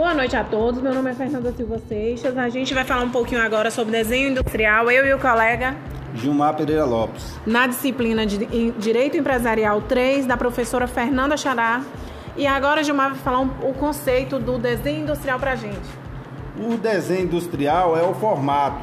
Boa noite a todos, meu nome é Fernanda Silva Seixas. A gente vai falar um pouquinho agora sobre desenho industrial, eu e o colega Gilmar Pereira Lopes. Na disciplina de Direito Empresarial 3, da professora Fernanda Xará. E agora Gilmar vai falar um, o conceito do desenho industrial para a gente. O desenho industrial é o formato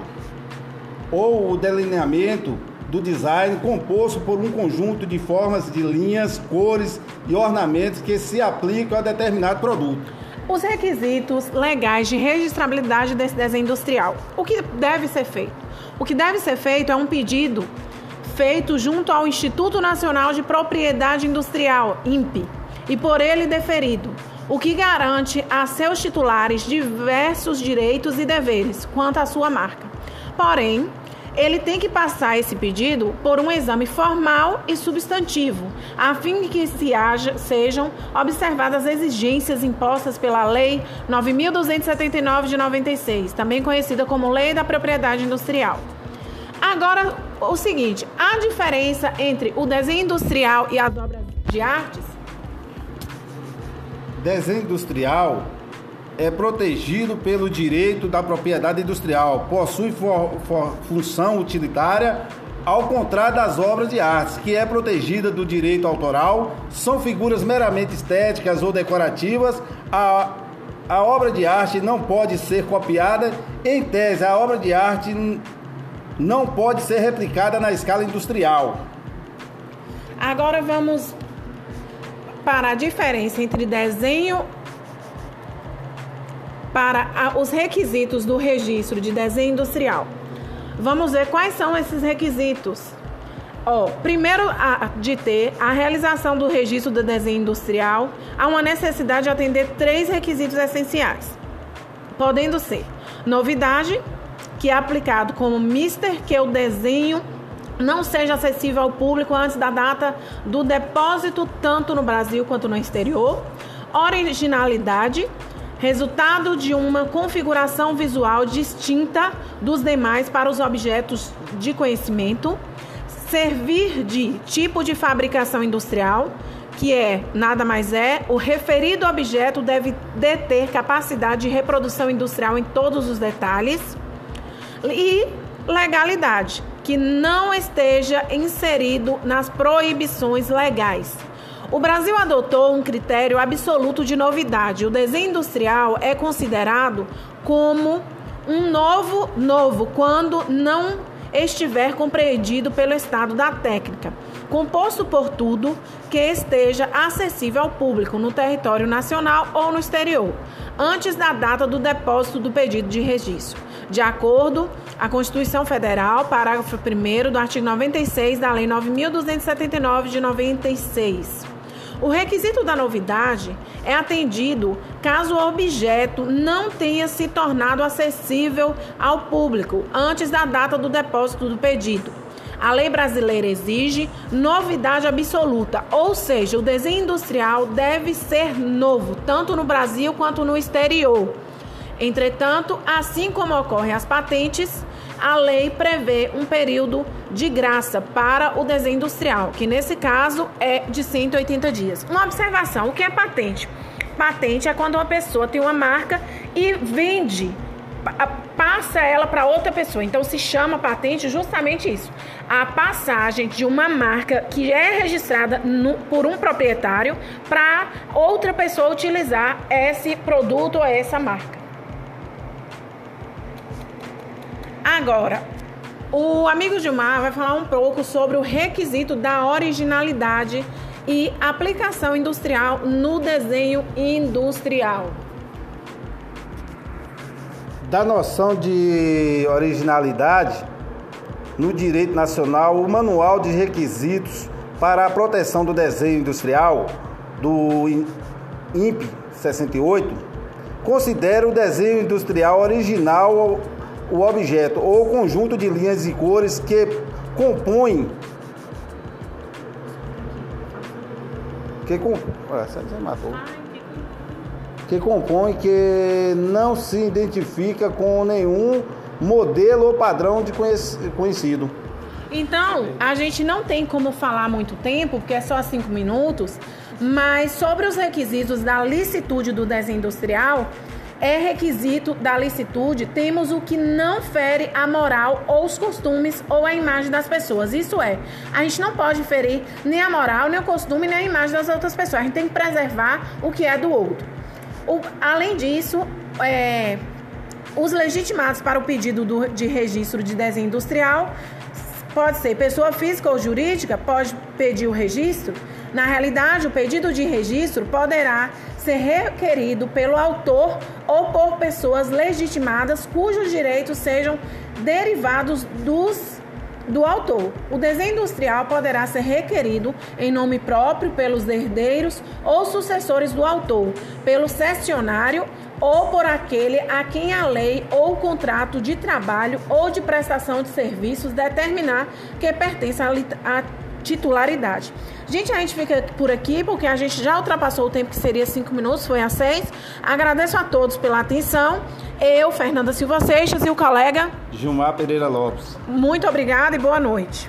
ou o delineamento do design composto por um conjunto de formas de linhas, cores e ornamentos que se aplicam a determinado produto. Os requisitos legais de registrabilidade desse desenho industrial. O que deve ser feito? O que deve ser feito é um pedido feito junto ao Instituto Nacional de Propriedade Industrial, INPE, e por ele deferido, o que garante a seus titulares diversos direitos e deveres quanto à sua marca. Porém, ele tem que passar esse pedido por um exame formal e substantivo, a fim de que se haja, sejam observadas as exigências impostas pela Lei 9.279 de 96, também conhecida como Lei da Propriedade Industrial. Agora, o seguinte: a diferença entre o desenho industrial e as obras de artes? Desenho industrial é protegido pelo direito da propriedade industrial, possui for, for, função utilitária, ao contrário das obras de arte, que é protegida do direito autoral, são figuras meramente estéticas ou decorativas. A, a obra de arte não pode ser copiada. Em tese, a obra de arte não pode ser replicada na escala industrial. Agora vamos para a diferença entre desenho para os requisitos do registro de desenho industrial. Vamos ver quais são esses requisitos. Ó, primeiro de ter a realização do registro do desenho industrial, há uma necessidade de atender três requisitos essenciais, podendo ser novidade, que é aplicado como mister, que é o desenho não seja acessível ao público antes da data do depósito, tanto no Brasil quanto no exterior. Originalidade, resultado de uma configuração visual distinta dos demais para os objetos de conhecimento, servir de tipo de fabricação industrial, que é nada mais é o referido objeto deve deter capacidade de reprodução industrial em todos os detalhes. E legalidade, que não esteja inserido nas proibições legais o Brasil adotou um critério absoluto de novidade. O desenho industrial é considerado como um novo novo quando não estiver compreendido pelo estado da técnica, composto por tudo que esteja acessível ao público no território nacional ou no exterior, antes da data do depósito do pedido de registro, de acordo a Constituição Federal, parágrafo 1 do artigo 96 da Lei 9279 de 96. O requisito da novidade é atendido caso o objeto não tenha se tornado acessível ao público antes da data do depósito do pedido. A lei brasileira exige novidade absoluta, ou seja, o desenho industrial deve ser novo, tanto no Brasil quanto no exterior. Entretanto, assim como ocorrem as patentes, a lei prevê um período de graça para o desenho industrial, que nesse caso é de 180 dias. Uma observação: o que é patente? Patente é quando uma pessoa tem uma marca e vende, passa ela para outra pessoa. Então se chama patente justamente isso: a passagem de uma marca que é registrada no, por um proprietário para outra pessoa utilizar esse produto ou essa marca. Agora, o amigo Gilmar vai falar um pouco sobre o requisito da originalidade e aplicação industrial no desenho industrial. Da noção de originalidade no direito nacional, o Manual de Requisitos para a Proteção do Desenho Industrial do INPE 68 considera o desenho industrial original o objeto ou conjunto de linhas e cores que compõem que com, matou. que compõe que não se identifica com nenhum modelo ou padrão de conhecido. Então, a gente não tem como falar muito tempo, porque é só cinco minutos, mas sobre os requisitos da licitude do desenho industrial, é requisito da licitude, temos o que não fere a moral ou os costumes ou a imagem das pessoas. Isso é, a gente não pode ferir nem a moral, nem o costume, nem a imagem das outras pessoas. A gente tem que preservar o que é do outro. O, além disso, é, os legitimados para o pedido do, de registro de desenho industrial pode ser pessoa física ou jurídica, pode pedir o registro. Na realidade, o pedido de registro poderá ser requerido pelo autor ou por pessoas legitimadas cujos direitos sejam derivados dos do autor. O desenho industrial poderá ser requerido em nome próprio pelos herdeiros ou sucessores do autor, pelo cessionário ou por aquele a quem a lei ou o contrato de trabalho ou de prestação de serviços determinar que pertence à titularidade. Gente, a gente fica por aqui porque a gente já ultrapassou o tempo que seria cinco minutos, foi a seis. Agradeço a todos pela atenção. Eu, Fernanda Silva Seixas e o colega Gilmar Pereira Lopes. Muito obrigada e boa noite.